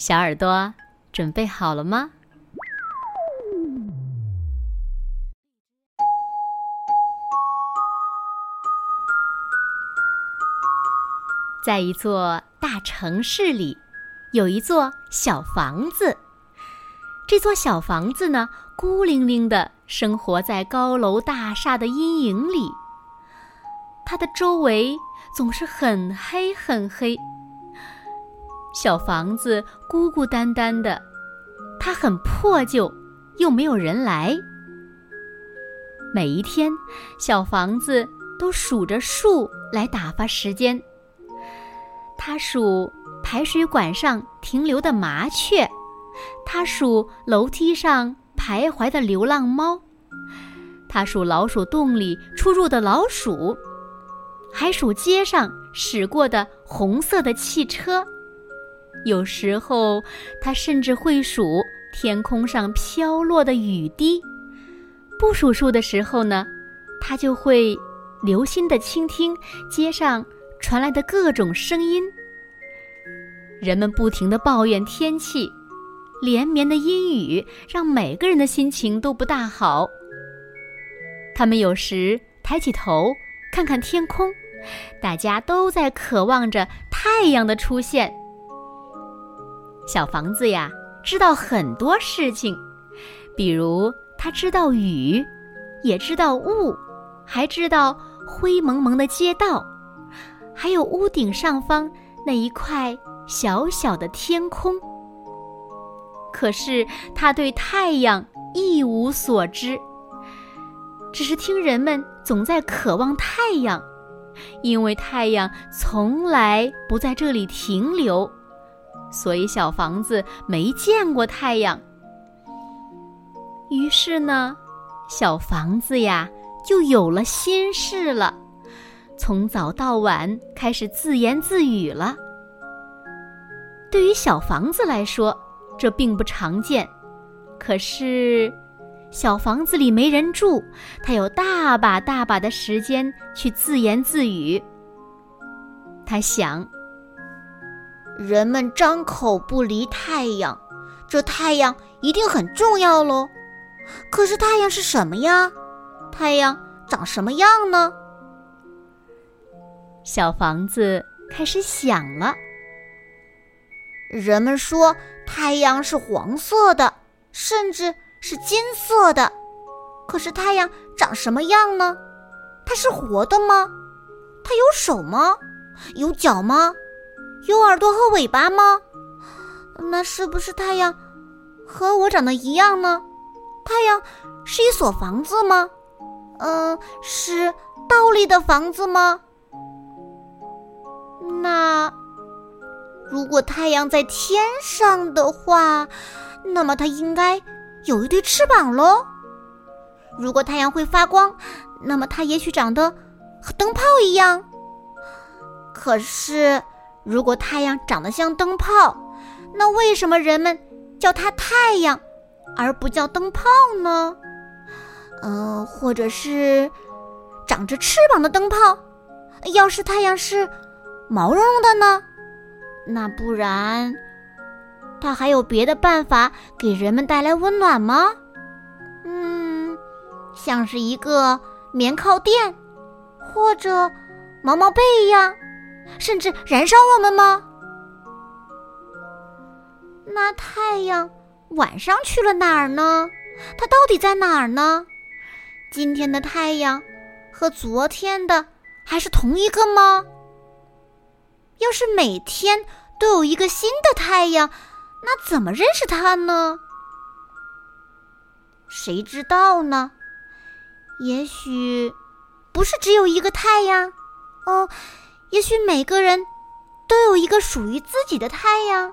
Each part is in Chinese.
小耳朵准备好了吗？在一座大城市里，有一座小房子。这座小房子呢，孤零零的生活在高楼大厦的阴影里。它的周围总是很黑很黑。小房子孤孤单单的，它很破旧，又没有人来。每一天，小房子都数着数来打发时间。它数排水管上停留的麻雀，它数楼梯上徘徊的流浪猫，它数老鼠洞里出入的老鼠，还数街上驶过的红色的汽车。有时候，他甚至会数天空上飘落的雨滴。不数数的时候呢，他就会留心地倾听街上传来的各种声音。人们不停地抱怨天气，连绵的阴雨让每个人的心情都不大好。他们有时抬起头看看天空，大家都在渴望着太阳的出现。小房子呀，知道很多事情，比如它知道雨，也知道雾，还知道灰蒙蒙的街道，还有屋顶上方那一块小小的天空。可是他对太阳一无所知，只是听人们总在渴望太阳，因为太阳从来不在这里停留。所以，小房子没见过太阳。于是呢，小房子呀就有了心事了，从早到晚开始自言自语了。对于小房子来说，这并不常见。可是，小房子里没人住，他有大把大把的时间去自言自语。他想。人们张口不离太阳，这太阳一定很重要喽。可是太阳是什么呀？太阳长什么样呢？小房子开始想了。人们说太阳是黄色的，甚至是金色的。可是太阳长什么样呢？它是活的吗？它有手吗？有脚吗？有耳朵和尾巴吗？那是不是太阳和我长得一样呢？太阳是一所房子吗？嗯，是倒立的房子吗？那如果太阳在天上的话，那么它应该有一对翅膀喽。如果太阳会发光，那么它也许长得和灯泡一样。可是。如果太阳长得像灯泡，那为什么人们叫它太阳，而不叫灯泡呢？嗯，或者是长着翅膀的灯泡？要是太阳是毛茸茸的呢？那不然，它还有别的办法给人们带来温暖吗？嗯，像是一个棉靠垫，或者毛毛被一样。甚至燃烧我们吗？那太阳晚上去了哪儿呢？它到底在哪儿呢？今天的太阳和昨天的还是同一个吗？要是每天都有一个新的太阳，那怎么认识它呢？谁知道呢？也许不是只有一个太阳哦。也许每个人都有一个属于自己的太阳。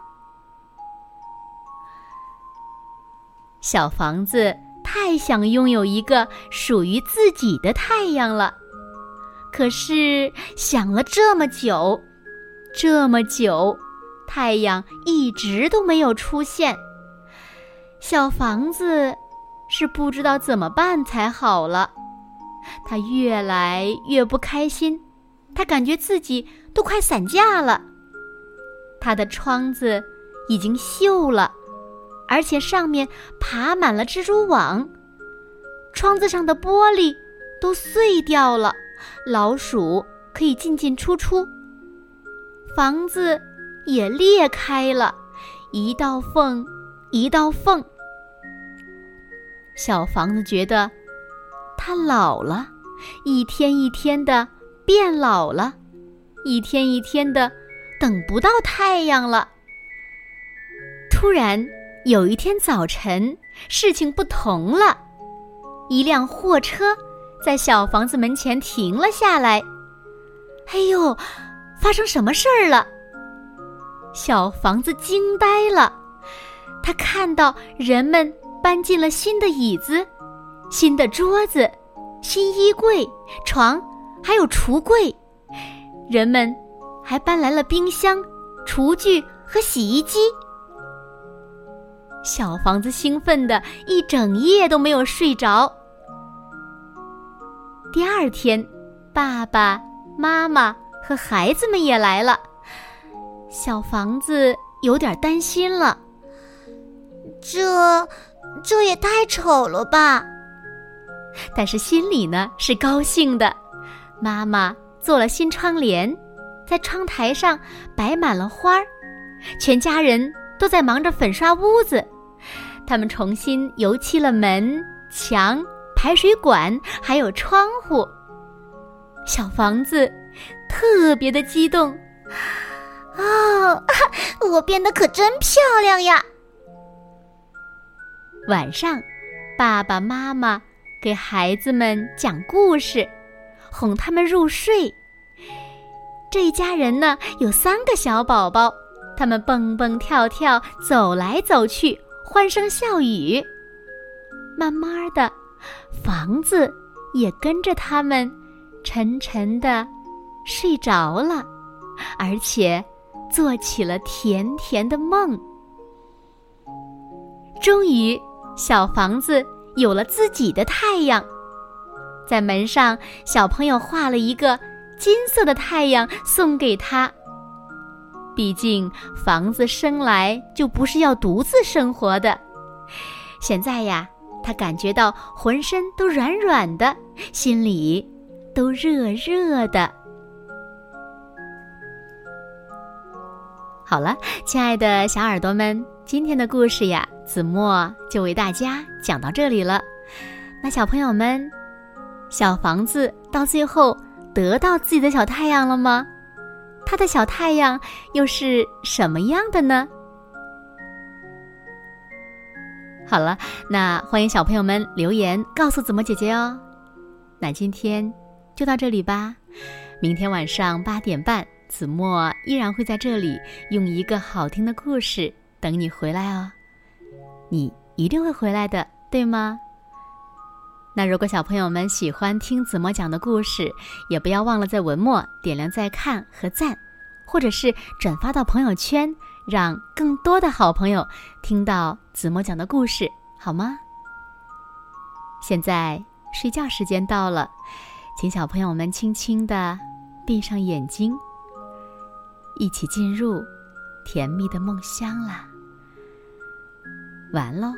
小房子太想拥有一个属于自己的太阳了，可是想了这么久，这么久，太阳一直都没有出现。小房子是不知道怎么办才好了，他越来越不开心，他感觉自己都快散架了。他的窗子已经锈了。而且上面爬满了蜘蛛网，窗子上的玻璃都碎掉了，老鼠可以进进出出。房子也裂开了，一道缝一道缝。小房子觉得它老了，一天一天的变老了，一天一天的等不到太阳了。突然。有一天早晨，事情不同了。一辆货车在小房子门前停了下来。哎呦，发生什么事儿了？小房子惊呆了。他看到人们搬进了新的椅子、新的桌子、新衣柜、床，还有橱柜。人们还搬来了冰箱、厨具和洗衣机。小房子兴奋的一整夜都没有睡着。第二天，爸爸妈妈和孩子们也来了，小房子有点担心了。这，这也太丑了吧！但是心里呢是高兴的。妈妈做了新窗帘，在窗台上摆满了花儿，全家人都在忙着粉刷屋子。他们重新油漆了门、墙、排水管，还有窗户。小房子特别的激动，啊，我变得可真漂亮呀！晚上，爸爸妈妈给孩子们讲故事，哄他们入睡。这一家人呢，有三个小宝宝，他们蹦蹦跳跳，走来走去。欢声笑语，慢慢的，房子也跟着他们沉沉的睡着了，而且做起了甜甜的梦。终于，小房子有了自己的太阳，在门上，小朋友画了一个金色的太阳送给他。毕竟，房子生来就不是要独自生活的。现在呀，他感觉到浑身都软软的，心里都热热的。好了，亲爱的小耳朵们，今天的故事呀，子墨就为大家讲到这里了。那小朋友们，小房子到最后得到自己的小太阳了吗？他的小太阳又是什么样的呢？好了，那欢迎小朋友们留言告诉子墨姐姐哦。那今天就到这里吧，明天晚上八点半，子墨依然会在这里用一个好听的故事等你回来哦。你一定会回来的，对吗？那如果小朋友们喜欢听子墨讲的故事，也不要忘了在文末点亮再看和赞，或者是转发到朋友圈，让更多的好朋友听到子墨讲的故事，好吗？现在睡觉时间到了，请小朋友们轻轻的闭上眼睛，一起进入甜蜜的梦乡啦。完喽。